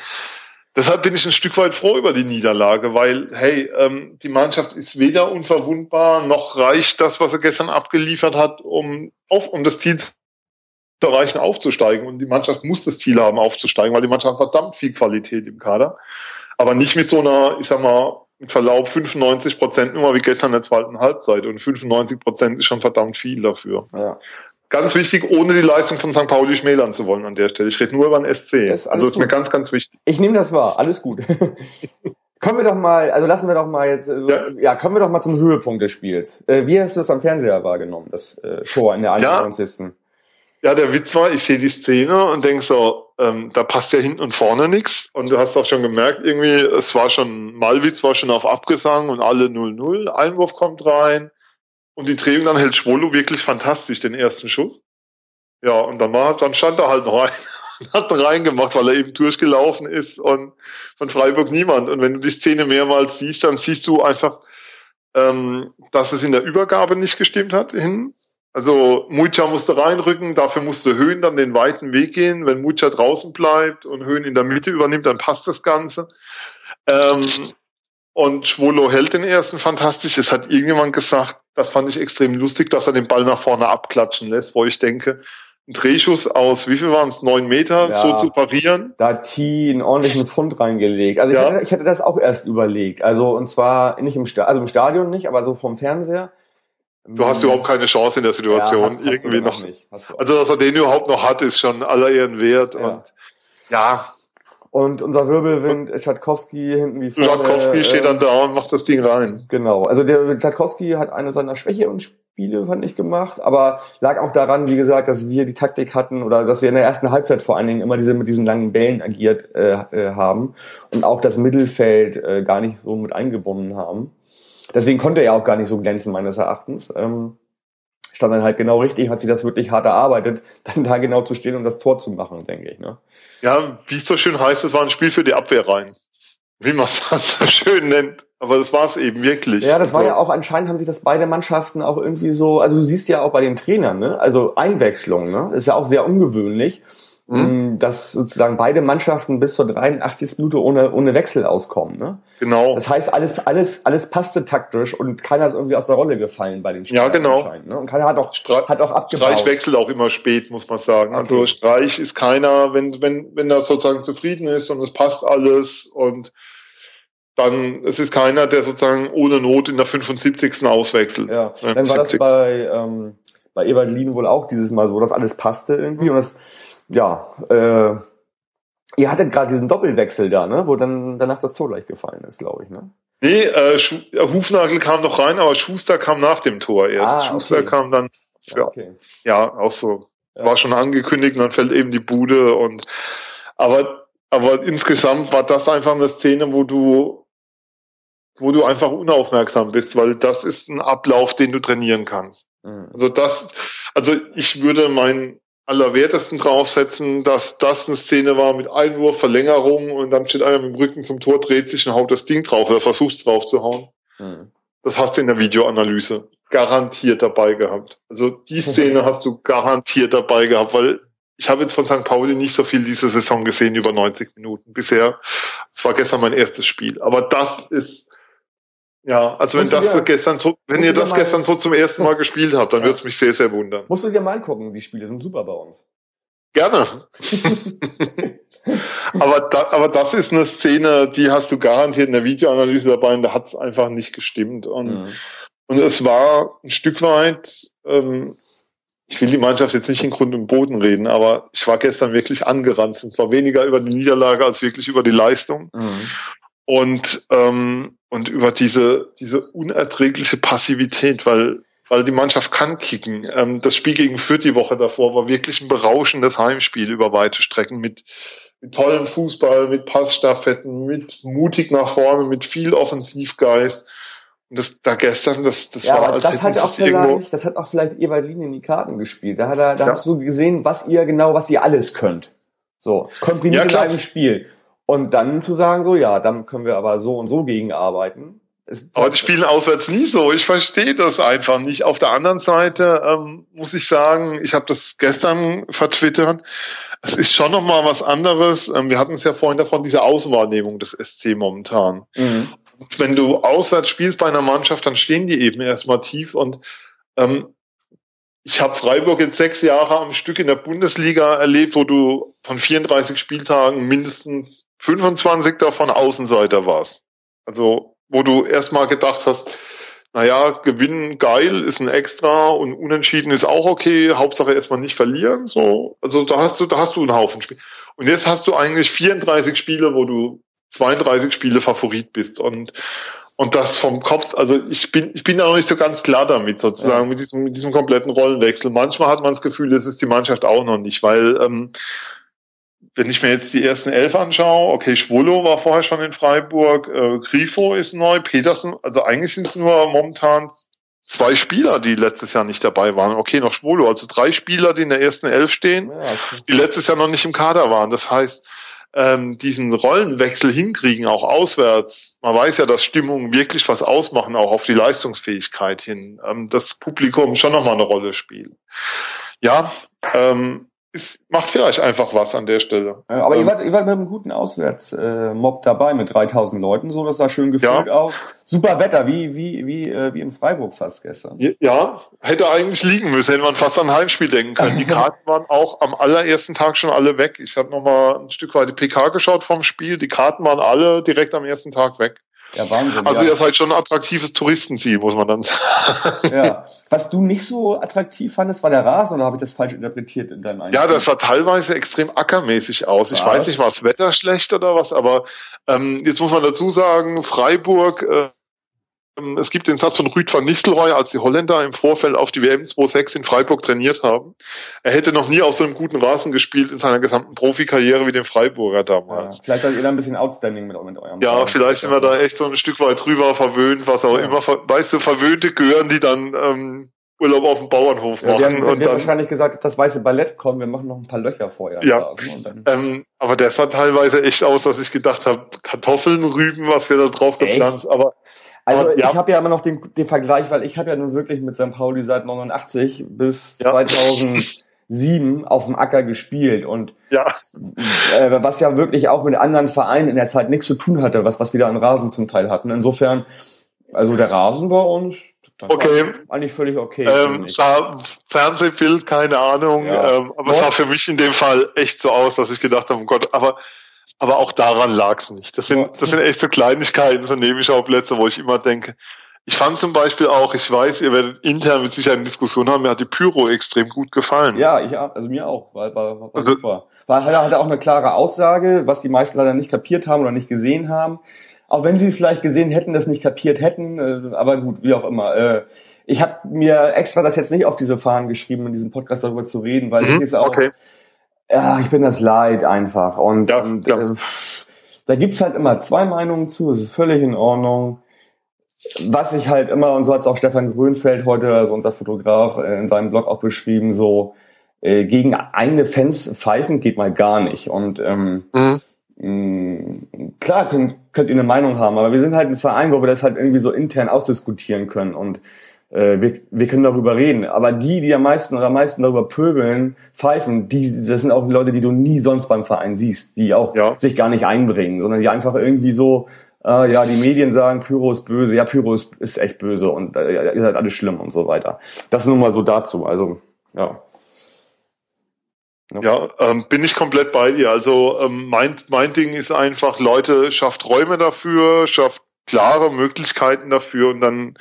Deshalb bin ich ein Stück weit froh über die Niederlage, weil, hey, ähm, die Mannschaft ist weder unverwundbar, noch reicht das, was er gestern abgeliefert hat, um, auf, um das Ziel zu erreichen, aufzusteigen. Und die Mannschaft muss das Ziel haben, aufzusteigen, weil die Mannschaft hat verdammt viel Qualität im Kader. Aber nicht mit so einer, ich sag mal, mit Verlaub 95 Prozent immer wie gestern in der zweiten Halbzeit. Und 95 Prozent ist schon verdammt viel dafür. Ja. Ganz wichtig, ohne die Leistung von St. Pauli schmälern zu wollen an der Stelle. Ich rede nur über den SC. Ist also ist gut. mir ganz, ganz wichtig. Ich nehme das wahr. Alles gut. kommen wir doch mal, also lassen wir doch mal jetzt, äh, ja, ja kommen wir doch mal zum Höhepunkt des Spiels. Äh, wie hast du das am Fernseher wahrgenommen, das äh, Tor in der 91. Ja. Ja, der Witz war, ich sehe die Szene und denke so, ähm, da passt ja hinten und vorne nichts. Und du hast auch schon gemerkt, irgendwie, es war schon, Malwitz war schon auf Abgesang und alle 0-0. Einwurf kommt rein. Und die Drehung dann hält Schwolo wirklich fantastisch, den ersten Schuss. Ja, und dann war, dann stand er halt noch rein und hat reingemacht, weil er eben durchgelaufen ist und von Freiburg niemand. Und wenn du die Szene mehrmals siehst, dann siehst du einfach, ähm, dass es in der Übergabe nicht gestimmt hat hin. Also Mucha musste reinrücken, dafür musste Höhen dann den weiten Weg gehen. Wenn Mucha draußen bleibt und Höhen in der Mitte übernimmt, dann passt das Ganze. Ähm, und Schwolo hält den ersten fantastisch. Es hat irgendjemand gesagt, das fand ich extrem lustig, dass er den Ball nach vorne abklatschen lässt, wo ich denke, ein Drehschuss aus, wie viel waren es, neun Meter, ja, so zu parieren. Da hat T einen ordentlichen Pfund reingelegt. Also ich, ja. hätte, ich hätte das auch erst überlegt. Also und zwar nicht im Stadion, also im Stadion nicht, aber so vom Fernseher. Du hast überhaupt keine Chance in der Situation. Ja, hast, irgendwie noch. noch also, dass er den überhaupt noch hat, ist schon aller Ehren wert. Ja. Und ja. Und unser Wirbelwind Schatkowski hinten wie vorne. Schatkowski äh, steht dann da und macht das Ding rein. Genau. Also der Schatkowski hat eine seiner schwächeren Spiele, fand ich, gemacht. Aber lag auch daran, wie gesagt, dass wir die Taktik hatten oder dass wir in der ersten Halbzeit vor allen Dingen immer diese mit diesen langen Bällen agiert äh, äh haben und auch das Mittelfeld äh, gar nicht so mit eingebunden haben. Deswegen konnte er ja auch gar nicht so glänzen, meines Erachtens. Ähm, stand dann halt genau richtig, hat sie das wirklich hart erarbeitet, dann da genau zu stehen und das Tor zu machen, denke ich. Ne? Ja, wie es so schön heißt, es war ein Spiel für die Abwehr rein. Wie man es so schön nennt. Aber das war es eben wirklich. Ja, das war ja auch, anscheinend haben sich das beide Mannschaften auch irgendwie so, also du siehst ja auch bei den Trainern, ne? Also Einwechslung, ne? Ist ja auch sehr ungewöhnlich. Mhm. dass sozusagen beide Mannschaften bis zur 83. Minute ohne, ohne Wechsel auskommen. Ne? Genau. Das heißt, alles, alles, alles passte taktisch und keiner ist irgendwie aus der Rolle gefallen bei den Spielern. Ja, genau. Ne? Und keiner hat auch, Stra hat auch abgebaut. Streich wechselt auch immer spät, muss man sagen. Okay. Also Streich ist keiner, wenn, wenn, wenn er sozusagen zufrieden ist und es passt alles und dann es ist keiner, der sozusagen ohne Not in der 75. auswechselt. Ja, dann war das bei, ähm, bei Ewald Lien wohl auch dieses Mal so, dass alles passte irgendwie mhm. und das ja, äh, ihr hattet gerade diesen Doppelwechsel da, ne, wo dann danach das Tor gleich gefallen ist, glaube ich, ne? Nee, äh, Schu Hufnagel kam noch rein, aber Schuster kam nach dem Tor erst. Ah, Schuster okay. kam dann, ja, okay. ja auch so. Ja. War schon angekündigt, dann fällt eben die Bude und aber aber insgesamt war das einfach eine Szene, wo du wo du einfach unaufmerksam bist, weil das ist ein Ablauf, den du trainieren kannst. Mhm. Also das, also ich würde mein allerwertesten draufsetzen, dass das eine Szene war mit Einwurf, Verlängerung und dann steht einer mit dem Rücken zum Tor, dreht sich und haut das Ding drauf oder versucht es drauf zu hauen. Mhm. Das hast du in der Videoanalyse garantiert dabei gehabt. Also die Szene hast du garantiert dabei gehabt, weil ich habe jetzt von St. Pauli nicht so viel diese Saison gesehen über 90 Minuten bisher. Es war gestern mein erstes Spiel. Aber das ist ja, also wenn das dir, gestern so, wenn ihr das mal, gestern so zum ersten Mal gespielt habt, dann ja. würde es mich sehr, sehr wundern. Musst du dir mal angucken, die Spiele sind super bei uns. Gerne. aber, da, aber das ist eine Szene, die hast du garantiert in der Videoanalyse dabei und da hat es einfach nicht gestimmt. Und, mhm. und es war ein Stück weit, ähm, ich will die Mannschaft jetzt nicht in Grund und Boden reden, aber ich war gestern wirklich angerannt. Und zwar weniger über die Niederlage als wirklich über die Leistung. Mhm. Und ähm, und über diese, diese unerträgliche Passivität, weil, weil die Mannschaft kann kicken. Ähm, das Spiel gegen Fürth die Woche davor war wirklich ein berauschendes Heimspiel über weite Strecken mit, mit tollem Fußball, mit Passstaffetten, mit mutig nach vorne, mit viel Offensivgeist. Und das da gestern, das, das ja, war als das hat auch vielleicht, das hat auch vielleicht Evalin in die Karten gespielt. Da, hat er, da ja. hast du gesehen, was ihr genau, was ihr alles könnt. So, komprimiert ja, in einem Spiel. Und dann zu sagen, so ja, dann können wir aber so und so gegenarbeiten. Aber die spielen auswärts nie so. Ich verstehe das einfach nicht. Auf der anderen Seite ähm, muss ich sagen, ich habe das gestern vertwittert. Es ist schon noch mal was anderes. Ähm, wir hatten es ja vorhin davon, diese Außenwahrnehmung des SC momentan. Mhm. Wenn du auswärts spielst bei einer Mannschaft, dann stehen die eben erstmal tief und ähm, ich habe Freiburg jetzt sechs Jahre am Stück in der Bundesliga erlebt, wo du von 34 Spieltagen mindestens 25 davon Außenseiter warst. Also, wo du erstmal gedacht hast, naja, gewinnen geil ist ein Extra und unentschieden ist auch okay, Hauptsache erstmal nicht verlieren, so. Also, da hast du, da hast du einen Haufen Spiele. Und jetzt hast du eigentlich 34 Spiele, wo du 32 Spiele Favorit bist und, und das vom Kopf, also ich bin, ich bin da noch nicht so ganz klar damit, sozusagen, ja. mit diesem, mit diesem kompletten Rollenwechsel. Manchmal hat man das Gefühl, das ist die Mannschaft auch noch nicht, weil, ähm, wenn ich mir jetzt die ersten elf anschaue, okay, Schwolo war vorher schon in Freiburg, äh, Grifo ist neu, Petersen, also eigentlich sind es nur momentan zwei Spieler, die letztes Jahr nicht dabei waren. Okay, noch Schwolo, also drei Spieler, die in der ersten elf stehen, ja, die letztes Jahr noch nicht im Kader waren. Das heißt, ähm, diesen Rollenwechsel hinkriegen, auch auswärts. Man weiß ja, dass Stimmungen wirklich was ausmachen, auch auf die Leistungsfähigkeit hin. Ähm, das Publikum schon nochmal eine Rolle spielt. Ja, ähm, es macht vielleicht einfach was an der Stelle. Aber ähm, ihr, wart, ihr wart mit einem guten Auswärtsmob dabei mit 3000 Leuten, so das sah schön gefüllt ja. aus. Super Wetter, wie wie wie äh, wie in Freiburg fast gestern. Ja, hätte eigentlich liegen müssen, hätte man fast an ein Heimspiel denken können. Die Karten waren auch am allerersten Tag schon alle weg. Ich habe noch mal ein Stück weit die PK geschaut vom Spiel. Die Karten waren alle direkt am ersten Tag weg. Ja, Wahnsinn. Also ja. ihr seid schon ein attraktives Touristenziel, muss man dann sagen. Ja. Was du nicht so attraktiv fandest, war der Rasen oder habe ich das falsch interpretiert in deinem Eindruck? Ja, das sah teilweise extrem ackermäßig aus. Was? Ich weiß nicht, war das Wetter schlecht oder was, aber ähm, jetzt muss man dazu sagen, Freiburg äh, es gibt den Satz von Rüd van Nistelrooy, als die Holländer im Vorfeld auf die WM 2.6 in Freiburg trainiert haben. Er hätte noch nie auf so einem guten Rasen gespielt in seiner gesamten Profikarriere wie den Freiburger damals. Ja, vielleicht seid ihr da ein bisschen outstanding mit, mit eurem Ja, Fall. vielleicht sind wir da echt so ein Stück weit drüber verwöhnt, was auch ja. immer, weißt du, verwöhnte Gören, die dann ähm, Urlaub auf dem Bauernhof machen. Ja, wir haben, wir und haben wahrscheinlich gesagt, das weiße Ballett kommt, wir machen noch ein paar Löcher vorher. Ja, ähm, aber der sah teilweise echt aus, dass ich gedacht habe, Kartoffeln, Rüben, was wir da drauf gepflanzt, aber also ja. ich habe ja immer noch den, den Vergleich, weil ich habe ja nun wirklich mit St. Pauli seit 89 bis ja. 2007 auf dem Acker gespielt und ja. Äh, was ja wirklich auch mit anderen Vereinen in der Zeit nichts zu tun hatte, was was wieder an Rasen zum Teil hatten. Insofern, also der Rasen bei uns, das okay. eigentlich völlig okay. Ähm, sah Fernsehbild, keine Ahnung, ja. ähm, aber es sah für mich in dem Fall echt so aus, dass ich gedacht habe, oh Gott, aber aber auch daran lag es nicht. Das sind, das sind echt so Kleinigkeiten, so Nebenschauplätze, wo ich immer denke, ich fand zum Beispiel auch, ich weiß, ihr werdet intern mit Sicherheit eine Diskussion haben, mir hat die Pyro extrem gut gefallen. Ja, ich also mir auch, war, war, war also, super. War, hatte auch eine klare Aussage, was die meisten leider nicht kapiert haben oder nicht gesehen haben. Auch wenn sie es vielleicht gesehen hätten, das nicht kapiert hätten, äh, aber gut, wie auch immer. Äh, ich habe mir extra das jetzt nicht auf diese Fahnen geschrieben, in diesem Podcast darüber zu reden, weil mhm, ich es auch okay ja, ich bin das leid einfach. Und, ja, und. Äh, da gibt's halt immer zwei Meinungen zu, es ist völlig in Ordnung. Was ich halt immer, und so hat's auch Stefan Grünfeld heute, also unser Fotograf, äh, in seinem Blog auch beschrieben, so äh, gegen eigene Fans pfeifen geht mal gar nicht. Und ähm, mhm. mh, mm, klar könnt, könnt ihr eine Meinung haben, aber wir sind halt ein Verein, wo wir das halt irgendwie so intern ausdiskutieren können. Und äh, wir, wir können darüber reden. Aber die, die am meisten oder am meisten darüber pöbeln, pfeifen, die, das sind auch Leute, die du nie sonst beim Verein siehst, die auch ja. sich gar nicht einbringen, sondern die einfach irgendwie so, äh, ja, die Medien sagen, Pyro ist böse, ja, Pyro ist, ist echt böse und äh, ihr seid alles schlimm und so weiter. Das nur mal so dazu. Also, ja. Ja, ähm, bin ich komplett bei dir. Also ähm, mein, mein Ding ist einfach, Leute, schafft Räume dafür, schafft klare Möglichkeiten dafür und dann,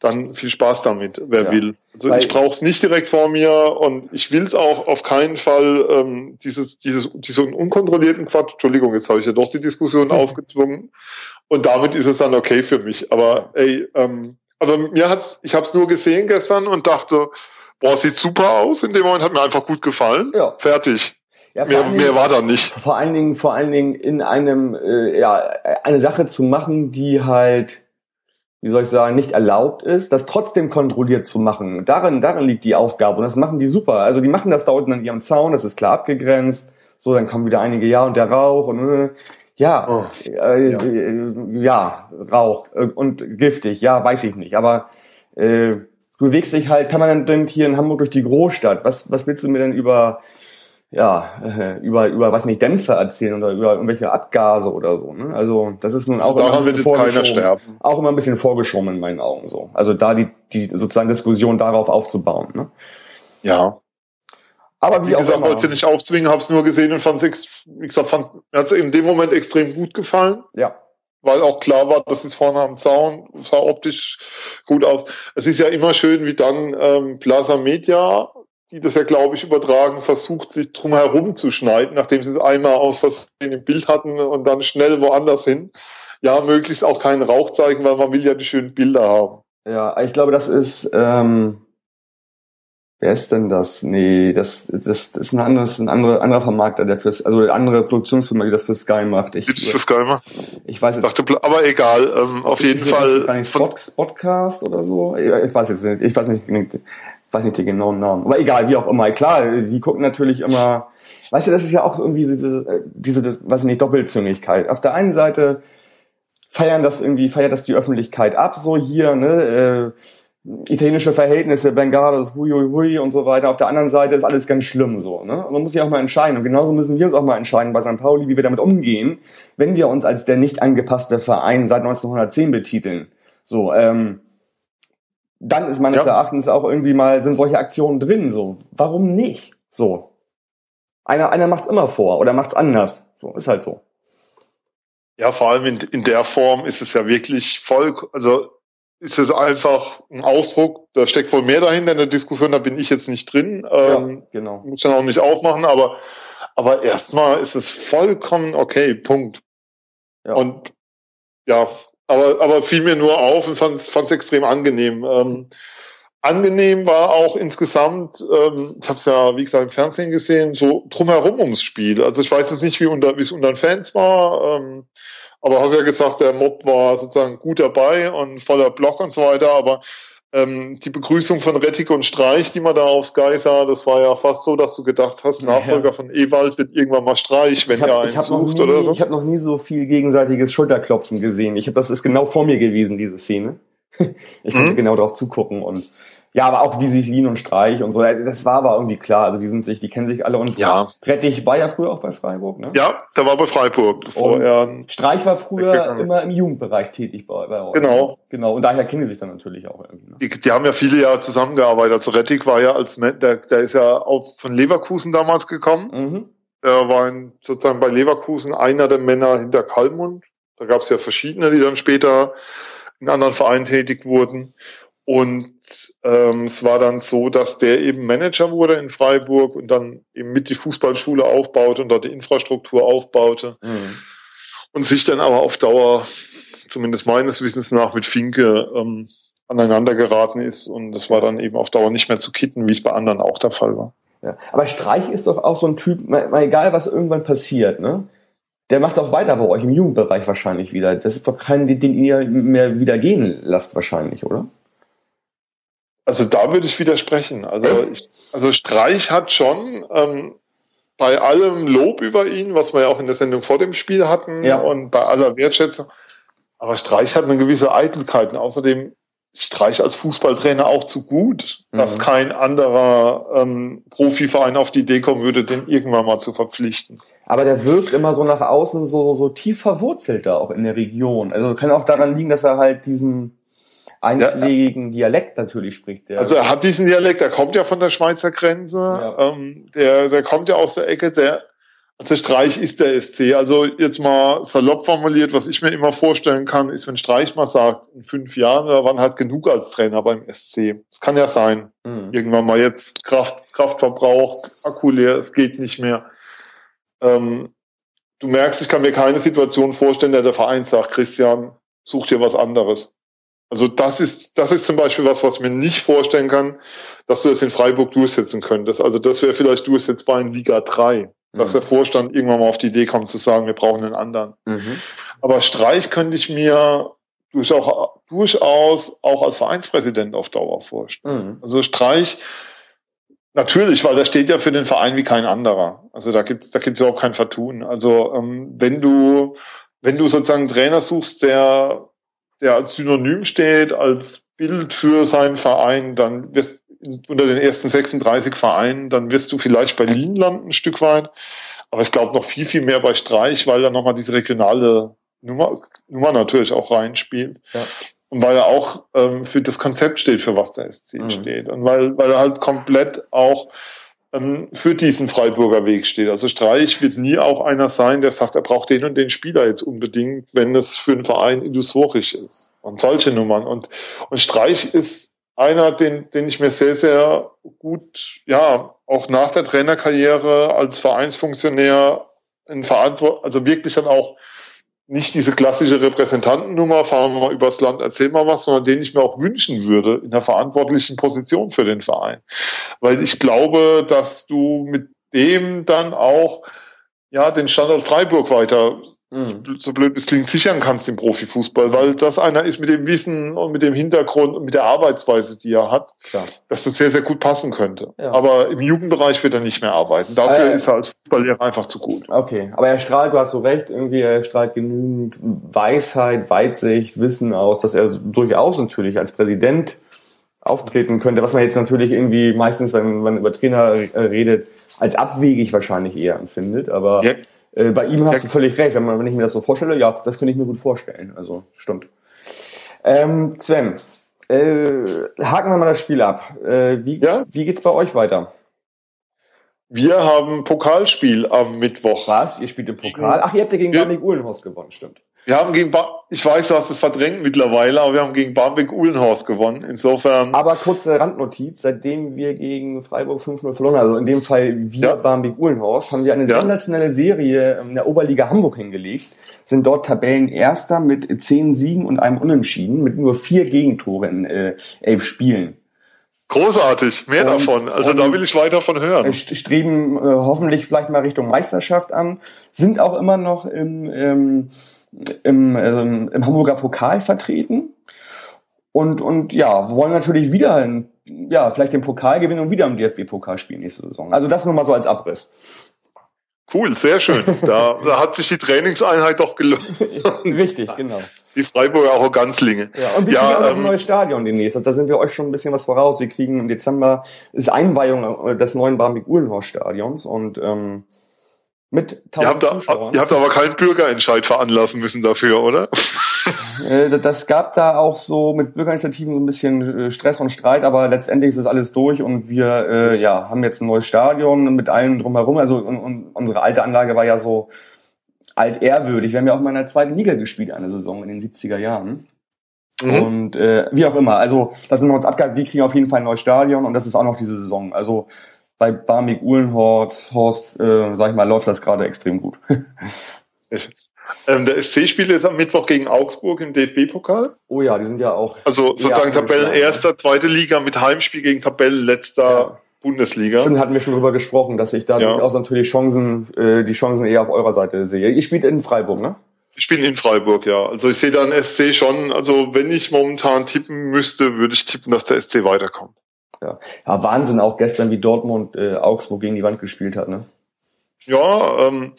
dann viel Spaß damit, wer ja. will. Also Weil ich brauche es nicht direkt vor mir und ich will es auch auf keinen Fall ähm, dieses, dieses, diesen unkontrollierten Quatsch. Entschuldigung, jetzt habe ich ja doch die Diskussion aufgezwungen und damit ist es dann okay für mich. Aber ey, ähm, also mir hat's, ich habe es nur gesehen gestern und dachte, boah, sieht super aus. In dem Moment hat mir einfach gut gefallen. Ja. Fertig. Ja, mehr, Dingen, mehr war da nicht. Vor allen Dingen, vor allen Dingen in einem, äh, ja, eine Sache zu machen, die halt, wie soll ich sagen, nicht erlaubt ist, das trotzdem kontrolliert zu machen. Darin, darin liegt die Aufgabe und das machen die super. Also die machen das da unten an ihrem Zaun, das ist klar abgegrenzt. So, dann kommen wieder einige Ja und der Rauch und äh, Ja, oh, äh, ja. Äh, ja. Rauch äh, und giftig, ja, weiß ich nicht. Aber äh, du bewegst dich halt permanent hier in Hamburg durch die Großstadt. Was, was willst du mir denn über ja, äh, über, über was nicht Dämpfe erzählen oder über irgendwelche Abgase oder so. Ne? Also das ist nun also auch immer ein bisschen vorgeschoben. Auch immer ein bisschen vorgeschoben in meinen Augen so. Also da die, die sozusagen Diskussion darauf aufzubauen. Ne? Ja. Aber wie, wie gesagt, wollte ich nicht aufzwingen, habe es nur gesehen und fand es, wie gesagt, fand, mir hat es in dem Moment extrem gut gefallen. Ja. Weil auch klar war, das ist vorne am Zaun, sah optisch gut aus. Es ist ja immer schön, wie dann ähm, Plaza Media die das ja, glaube ich, übertragen, versucht, sich drum herum zu schneiden, nachdem sie es einmal aus Versehen im Bild hatten und dann schnell woanders hin. Ja, möglichst auch keinen Rauch zeigen, weil man will ja die schönen Bilder haben. Ja, ich glaube, das ist, ähm, wer ist denn das? Nee, das, das, das ist ein anderes, ein anderer, anderer Vermarkter, der fürs, also eine andere Produktionsfirma, die das für Sky macht. Ich, das für Sky macht? Ich weiß jetzt. Dachte, aber egal, ähm, auf jeden Fall. Gar nicht Spot, Spotcast oder so? Ich weiß jetzt nicht, ich weiß nicht, weiß nicht den genauen Namen. Aber egal, wie auch immer. Klar, die gucken natürlich immer, weißt du, das ist ja auch irgendwie diese, diese, weiß ich nicht, Doppelzüngigkeit. Auf der einen Seite feiern das irgendwie, feiert das die Öffentlichkeit ab, so hier, ne, äh, italienische Verhältnisse, Bengalos, hui, hui, hui und so weiter. Auf der anderen Seite ist alles ganz schlimm so. Ne? Man muss sich auch mal entscheiden. Und genauso müssen wir uns auch mal entscheiden bei St. Pauli, wie wir damit umgehen, wenn wir uns als der nicht angepasste Verein seit 1910 betiteln. So, ähm, dann ist meines ja. Erachtens auch irgendwie mal, sind solche Aktionen drin, so. Warum nicht? So. Einer, einer macht's immer vor oder macht's anders. So, ist halt so. Ja, vor allem in, in der Form ist es ja wirklich voll, also ist es einfach ein Ausdruck, da steckt wohl mehr dahinter in der Diskussion, da bin ich jetzt nicht drin. Ähm, ja, genau. Muss ja auch nicht aufmachen, aber, aber erstmal ist es vollkommen okay, Punkt. Ja. Und ja, aber, aber fiel mir nur auf und fand es extrem angenehm. Ähm, angenehm war auch insgesamt, ähm, ich habe es ja, wie gesagt, im Fernsehen gesehen, so drumherum ums Spiel. Also ich weiß jetzt nicht, wie unter, wie es unter den Fans war, ähm, aber hast ja gesagt, der Mob war sozusagen gut dabei und voller Block und so weiter, aber ähm, die Begrüßung von Rettig und Streich, die man da auf Sky sah, das war ja fast so, dass du gedacht hast, Nachfolger ja. von Ewald wird irgendwann mal Streich, wenn hab, er einen sucht nie, oder so. Ich habe noch nie so viel gegenseitiges Schulterklopfen gesehen. Ich habe das ist genau vor mir gewesen, diese Szene. ich konnte mhm. genau darauf zugucken und ja, aber auch wie sich Lien und Streich und so, das war aber irgendwie klar. Also die sind sich, die kennen sich alle und ja. Rettich war ja früher auch bei Freiburg, ne? Ja, der war bei Freiburg. Bevor er Streich war früher immer im Jugendbereich tätig bei, bei euch. Genau. Genau. Und daher kennen sie sich dann natürlich auch irgendwie. Ne? Die, die haben ja viele Jahre zusammengearbeitet. Also Rettich war ja als, der, der ist ja auch von Leverkusen damals gekommen. Mhm. Er war in, sozusagen bei Leverkusen einer der Männer hinter Kalmund. Da gab es ja verschiedene, die dann später in anderen Vereinen tätig wurden. Und ähm, es war dann so, dass der eben Manager wurde in Freiburg und dann eben mit die Fußballschule aufbaute und dort die Infrastruktur aufbaute. Mhm. Und sich dann aber auf Dauer, zumindest meines Wissens nach, mit Finke ähm, aneinander geraten ist. Und das war dann eben auf Dauer nicht mehr zu kitten, wie es bei anderen auch der Fall war. Ja. Aber Streich ist doch auch so ein Typ, mal, mal egal was irgendwann passiert, ne? Der macht auch weiter bei euch im Jugendbereich wahrscheinlich wieder. Das ist doch kein, den ihr mehr wieder gehen lasst wahrscheinlich, oder? Also da würde ich widersprechen. Also, ich, also Streich hat schon ähm, bei allem Lob über ihn, was wir ja auch in der Sendung vor dem Spiel hatten ja. und bei aller Wertschätzung, aber Streich hat eine gewisse Eitelkeit und außerdem ist Streich als Fußballtrainer auch zu gut, mhm. dass kein anderer ähm, Profiverein auf die Idee kommen würde, den irgendwann mal zu verpflichten. Aber der wirkt immer so nach außen so, so tief verwurzelt da auch in der Region. Also kann auch daran liegen, dass er halt diesen einschlägigen. Dialekt natürlich spricht. Der also er hat diesen Dialekt, der kommt ja von der Schweizer Grenze, ja. ähm, der, der kommt ja aus der Ecke, der, also Streich ist der SC. Also jetzt mal salopp formuliert, was ich mir immer vorstellen kann, ist, wenn Streich mal sagt, in fünf Jahren, da waren halt genug als Trainer beim SC. Das kann ja sein. Mhm. Irgendwann mal jetzt Kraft, Kraftverbrauch, Akku leer, es geht nicht mehr. Ähm, du merkst, ich kann mir keine Situation vorstellen, der der Verein sagt, Christian, such dir was anderes. Also das ist, das ist zum Beispiel was, was ich mir nicht vorstellen kann, dass du das in Freiburg durchsetzen könntest. Also das wäre vielleicht durchsetzbar in Liga 3, mhm. dass der Vorstand irgendwann mal auf die Idee kommt zu sagen, wir brauchen einen anderen. Mhm. Aber Streich könnte ich mir durchaus auch als Vereinspräsident auf Dauer vorstellen. Mhm. Also Streich Natürlich, weil das steht ja für den Verein wie kein anderer. Also da gibt's da gibt's auch kein Vertun. Also ähm, wenn du wenn du sozusagen einen Trainer suchst, der der als Synonym steht, als Bild für seinen Verein, dann wirst unter den ersten 36 Vereinen, dann wirst du vielleicht bei Lien landen ein Stück weit. Aber ich glaube noch viel, viel mehr bei Streich, weil da nochmal diese regionale Nummer, Nummer natürlich auch reinspielt. Ja. Und weil er auch ähm, für das Konzept steht, für was der SC mhm. steht. Und weil, weil er halt komplett auch für diesen Freiburger Weg steht. Also Streich wird nie auch einer sein, der sagt, er braucht den und den Spieler jetzt unbedingt, wenn es für einen Verein illusorisch ist. Und solche Nummern. Und, und Streich ist einer, den, den ich mir sehr, sehr gut, ja, auch nach der Trainerkarriere als Vereinsfunktionär in Verantwortung, also wirklich dann auch nicht diese klassische Repräsentantennummer, fahren wir mal übers Land, erzähl mal was, sondern den ich mir auch wünschen würde in der verantwortlichen Position für den Verein. Weil ich glaube, dass du mit dem dann auch ja den Standort Freiburg weiter mhm. so blöd es klingt, sichern kannst im Profifußball, weil das einer ist mit dem Wissen und mit dem Hintergrund und mit der Arbeitsweise, die er hat, Klar. dass das sehr, sehr gut passen könnte. Ja. Aber im Jugendbereich wird er nicht mehr arbeiten. Dafür äh, ist er als Fußballlehrer einfach zu gut. Okay, aber er strahlt, du hast so recht, irgendwie er strahlt genügend Weisheit, Weitsicht, Wissen aus, dass er durchaus natürlich als Präsident auftreten könnte, was man jetzt natürlich irgendwie meistens, wenn man über Trainer redet, als abwegig wahrscheinlich eher empfindet, aber ja. Äh, bei ihm hast du völlig recht, wenn, man, wenn ich mir das so vorstelle, ja, das könnte ich mir gut vorstellen. Also stimmt. Ähm, Sven, äh, haken wir mal das Spiel ab. Äh, wie, ja? wie geht's bei euch weiter? Wir haben Pokalspiel am Mittwoch. Was? Ihr spielt im Pokal? Ach, ihr habt ja gegen ja. Uhlenhorst gewonnen, stimmt. Wir haben gegen, ba ich weiß, du hast es verdrängt mittlerweile, aber wir haben gegen Barmbek-Uhlenhorst gewonnen. Insofern. Aber kurze Randnotiz, seitdem wir gegen Freiburg 5-0 verloren, also in dem Fall wir ja. Barmbek-Uhlenhorst, haben wir eine ja. sensationelle Serie in der Oberliga Hamburg hingelegt, sind dort Tabellenerster mit zehn Siegen und einem Unentschieden, mit nur vier Gegentoren in äh, elf Spielen. Großartig, mehr und, davon. Also da will ich weiter von hören. Streben äh, hoffentlich vielleicht mal Richtung Meisterschaft an, sind auch immer noch im, ähm, im, ähm, im Hamburger Pokal vertreten. Und, und ja, wollen natürlich wieder ein, ja, vielleicht den Pokal gewinnen und wieder im DFB-Pokal spielen nächste Saison. Also das nur mal so als Abriss. Cool, sehr schön. Da, da hat sich die Trainingseinheit doch gelohnt. Richtig, genau. Die Freiburger auch Ganzlinge. Ja, und wir ja, kriegen auch ähm, ein neues Stadion demnächst. Also da sind wir euch schon ein bisschen was voraus. Wir kriegen im Dezember ist Einweihung des neuen Barmbek-Uhlenhorst-Stadions und ähm, mit 1000 ihr habt, da, ihr habt aber keinen Bürgerentscheid veranlassen müssen dafür, oder? Äh, das gab da auch so mit Bürgerinitiativen so ein bisschen äh, Stress und Streit, aber letztendlich ist es alles durch und wir äh, ja, haben jetzt ein neues Stadion mit allem drumherum. Also und, und unsere alte Anlage war ja so altehrwürdig. Wir haben ja auch mal in der zweiten Liga gespielt eine Saison in den 70er Jahren. Mhm. Und äh, wie auch immer. Also das sind wir uns abgehalten. Wir kriegen auf jeden Fall ein neues Stadion und das ist auch noch diese Saison. Also bei Barmig Uhlenhorst, Horst, äh, sag ich mal, läuft das gerade extrem gut. ähm, der SC spielt jetzt am Mittwoch gegen Augsburg im DFB-Pokal. Oh ja, die sind ja auch. Also sozusagen Tabellenerster, zweite Liga mit Heimspiel gegen Tabellenletzter ja. Bundesliga. Stimmt, hatten wir schon drüber gesprochen, dass ich da ja. durchaus natürlich Chancen, äh, die Chancen eher auf eurer Seite sehe. Ihr spielt in Freiburg, ne? Ich bin in Freiburg, ja. Also ich sehe da einen SC schon. Also wenn ich momentan tippen müsste, würde ich tippen, dass der SC weiterkommt. Ja. ja, Wahnsinn auch gestern, wie Dortmund äh, Augsburg gegen die Wand gespielt hat, ne? Ja, ähm,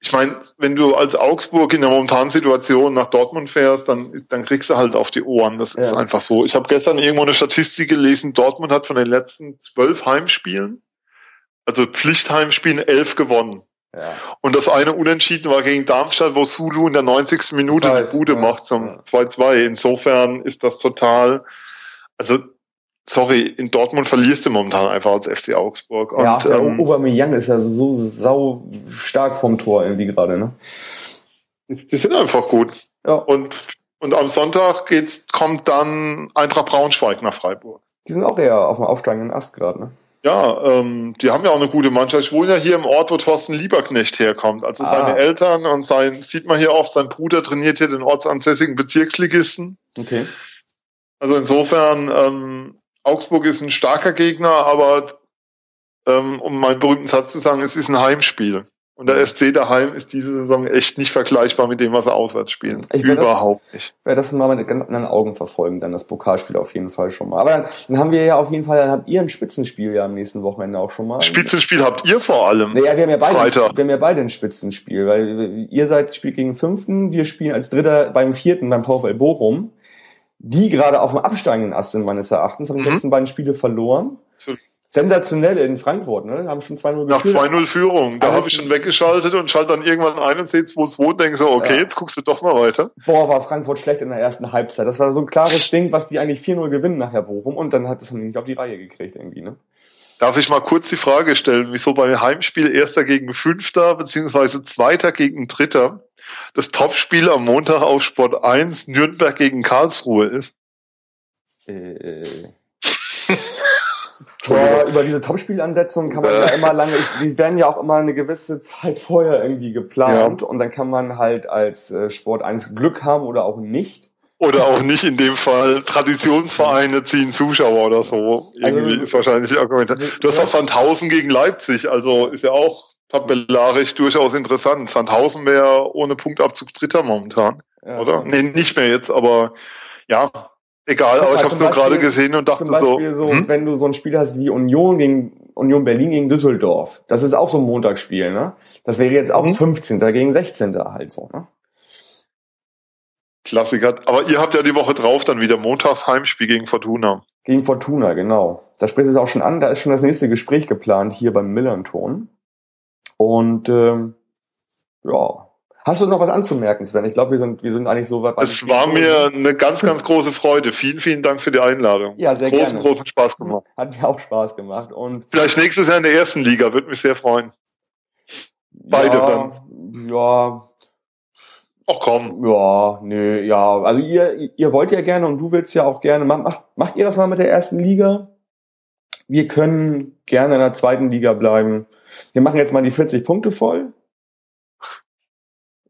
ich meine, wenn du als Augsburg in der momentanen Situation nach Dortmund fährst, dann, dann kriegst du halt auf die Ohren. Das ist einfach so. Ich habe gestern irgendwo eine Statistik gelesen, Dortmund hat von den letzten zwölf Heimspielen, also Pflichtheimspielen, elf gewonnen. Ja. Und das eine Unentschieden war gegen Darmstadt, wo Sulu in der 90. Minute eine Bude ja. macht zum 2-2. Insofern ist das total, also sorry, in Dortmund verlierst du momentan einfach als FC Augsburg. Und, ja, der ähm, Aubameyang ist ja so sau stark vom Tor irgendwie gerade, ne? Die, die, sind einfach gut. Ja. Und, und am Sonntag geht's, kommt dann Eintracht Braunschweig nach Freiburg. Die sind auch eher auf dem aufsteigenden Ast gerade, ne? Ja, ähm, die haben ja auch eine gute Mannschaft. Ich wohne ja hier im Ort, wo Thorsten Lieberknecht herkommt. Also ah. seine Eltern und sein, sieht man hier oft, sein Bruder trainiert hier den ortsansässigen Bezirksligisten. Okay. Also insofern, ähm, Augsburg ist ein starker Gegner, aber ähm, um meinen berühmten Satz zu sagen, es ist ein Heimspiel. Und der SC daheim ist diese Saison echt nicht vergleichbar mit dem, was sie auswärts spielen. Ich Überhaupt das, nicht. werde das mal mit ganz anderen Augen verfolgen, dann das Pokalspiel auf jeden Fall schon mal. Aber dann, dann haben wir ja auf jeden Fall, dann habt ihr ein Spitzenspiel ja am nächsten Wochenende auch schon mal. Spitzenspiel habt ihr vor allem. Naja, wir haben ja beide, Freitag. wir haben ja beide ein Spitzenspiel, weil ihr seid spielt gegen den Fünften, wir spielen als Dritter beim Vierten beim VfL Bochum, die gerade auf dem absteigenden Ast sind meines Erachtens, haben die Mhm. letzten beiden Spiele verloren. Sensationell in Frankfurt, ne? Haben schon 2-0 Nach geführt. 2-0 Führung. Da habe ich schon weggeschaltet und schalte dann irgendwann ein und sehe 2-2 und denke so, okay, Ja. jetzt guckst du doch mal weiter. Boah, war Frankfurt schlecht in der ersten Halbzeit. Das war so ein klares Ding, was die eigentlich 4-0 gewinnen nachher Bochum und dann hat es nicht auf die Reihe gekriegt irgendwie, ne? Darf ich mal kurz die Frage stellen, wieso beim Heimspiel Erster gegen Fünfter beziehungsweise Zweiter gegen Dritter das Topspiel am Montag auf Sport 1 Nürnberg gegen Karlsruhe ist? Äh, Boah, über diese Topspielansetzungen kann man ja immer lange, die werden ja auch immer eine gewisse Zeit vorher irgendwie geplant und dann kann man halt als äh, Sport 1 Glück haben oder auch nicht. Oder auch nicht in dem Fall Traditionsvereine ziehen Zuschauer oder so. Irgendwie Also- ist wahrscheinlich die Argumente. Du hast auch Sandhausen gegen Leipzig, also ist ja auch tabellarisch durchaus interessant. Sandhausen wäre ohne Punktabzug Dritter momentan, Ja, oder? Nee, nicht mehr jetzt, aber ja, egal. Aber ich habe zum nur gerade gesehen und dachte Zum Beispiel so, hm? wenn du so ein Spiel hast wie Union gegen Union Berlin gegen Düsseldorf, das ist auch so ein Montagsspiel, ne? Das wäre jetzt auch Mhm. 15. gegen 16. halt so, ne? Klassiker. Aber ihr habt ja die Woche drauf dann wieder Montags Heimspiel gegen Fortuna. Gegen Fortuna, genau. Da spricht es auch schon an, da ist schon das nächste Gespräch geplant hier beim Millern-Ton. Und ähm, ja. Hast du noch was anzumerken, Sven? Ich glaube, wir sind, wir sind eigentlich so weit. Es war mir eine ganz, ganz große Freude. Vielen, vielen Dank für die Einladung. Ja, sehr großen, gerne. großen Spaß gemacht. Hat mir auch Spaß gemacht. Und Vielleicht nächstes Jahr in der ersten Liga, würde mich sehr freuen. Beide ja, dann. Ja, Ach komm. ja, nö, ja. Also ihr, ihr wollt ja gerne und du willst ja auch gerne. Macht, macht ihr das mal mit der ersten Liga? Wir können gerne in der zweiten Liga bleiben. Wir machen jetzt mal die 40 Punkte voll.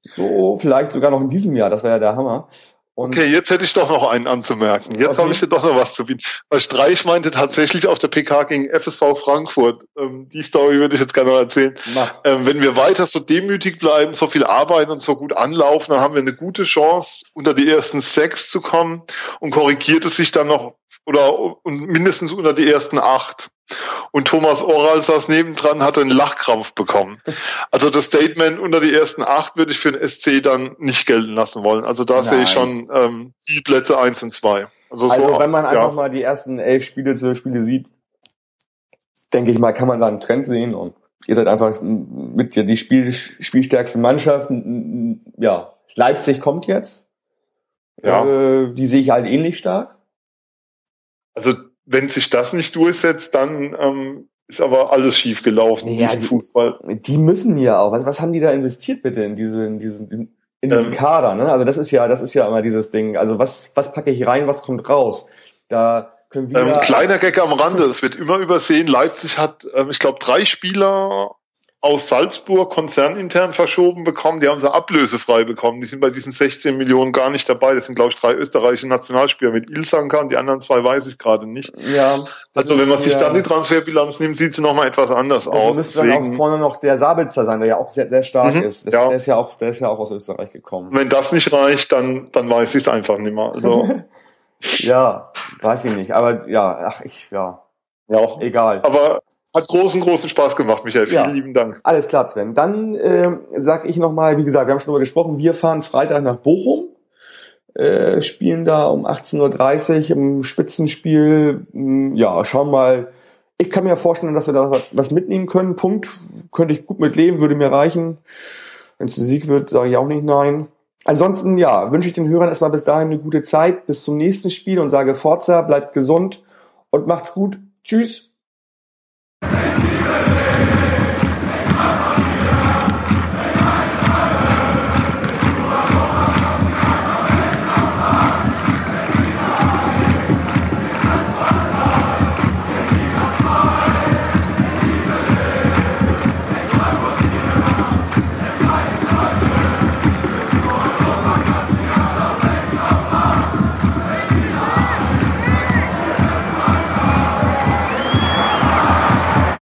So, vielleicht sogar noch in diesem Jahr, das wäre ja der Hammer. Und Okay, jetzt hätte ich doch noch einen anzumerken. Jetzt Okay. habe ich dir doch noch was zu bieten. Weil Streich meinte tatsächlich auf der PK gegen FSV Frankfurt, ähm, die Story würde ich jetzt gerne noch erzählen. Ähm, wenn wir weiter so demütig bleiben, so viel arbeiten und so gut anlaufen, dann haben wir eine gute Chance, unter die ersten sechs zu kommen und korrigiert es sich dann noch oder mindestens unter die ersten acht. Und Thomas Oral saß nebendran, hatte einen Lachkrampf bekommen. Also das Statement unter die ersten acht würde ich für den SC dann nicht gelten lassen wollen. Also da sehe ich schon ähm, die Plätze eins und zwei. Also, Also so, wenn man einfach ja. mal die ersten elf Spiele, zwölf Spiele sieht, denke ich mal, kann man da einen Trend sehen und ihr seid einfach mit die Spiel, spielstärkste Mannschaft. Ja, Leipzig kommt jetzt. Ja. Äh, die sehe ich halt ähnlich stark. Also wenn sich das nicht durchsetzt, dann ähm, ist aber alles schief gelaufen Ja, in die- Fußball. Die müssen ja auch. Was, was haben die da investiert bitte in diese, in diesen, in diesen Ähm. Kader? Ne? Also das ist ja, das ist ja immer dieses Ding. Also was, was packe ich rein, was kommt raus? Da können wir. Ähm, kleiner Gag am Rande, es wird immer übersehen. Leipzig hat, ähm, ich glaube, drei Spieler aus Salzburg konzernintern verschoben bekommen. Die haben sie ablösefrei bekommen. Die sind bei diesen 16 Millionen gar nicht dabei. Das sind, glaube ich, drei österreichische Nationalspieler mit Ilsanka und die anderen zwei weiß ich gerade nicht. ja, Also wenn man ist sich ja- dann die Transferbilanz nimmt, sieht sie nochmal etwas anders Das aus. müsste dann auch Deswegen, vorne noch der Sabitzer sein, der ja auch sehr, sehr stark Mhm, ist. Das, ja. Der ist ja auch, der ist ja auch aus Österreich gekommen. wenn das nicht reicht, dann, dann weiß ich es einfach nicht mehr. Also, ja, weiß ich nicht. Aber ja, ach ich, ja, ja. egal. Aber hat großen, großen Spaß gemacht, Michael. Vielen Ja. lieben Dank. Alles klar, Sven. Dann ähm, sag ich nochmal, wie gesagt, wir haben schon darüber gesprochen, wir fahren Freitag nach Bochum, äh, spielen da um 18.30 Uhr im Spitzenspiel. Hm, Ja, schauen mal. Ich kann mir vorstellen, dass wir da was mitnehmen können. Punkt. Könnte ich gut mit leben, würde mir reichen. Wenn es ein Sieg wird, sage ich auch nicht nein. Ansonsten, ja, wünsche ich den Hörern erstmal bis dahin eine gute Zeit, bis zum nächsten Spiel und sage Forza, bleibt gesund und macht's gut. Tschüss. Wenn die Welt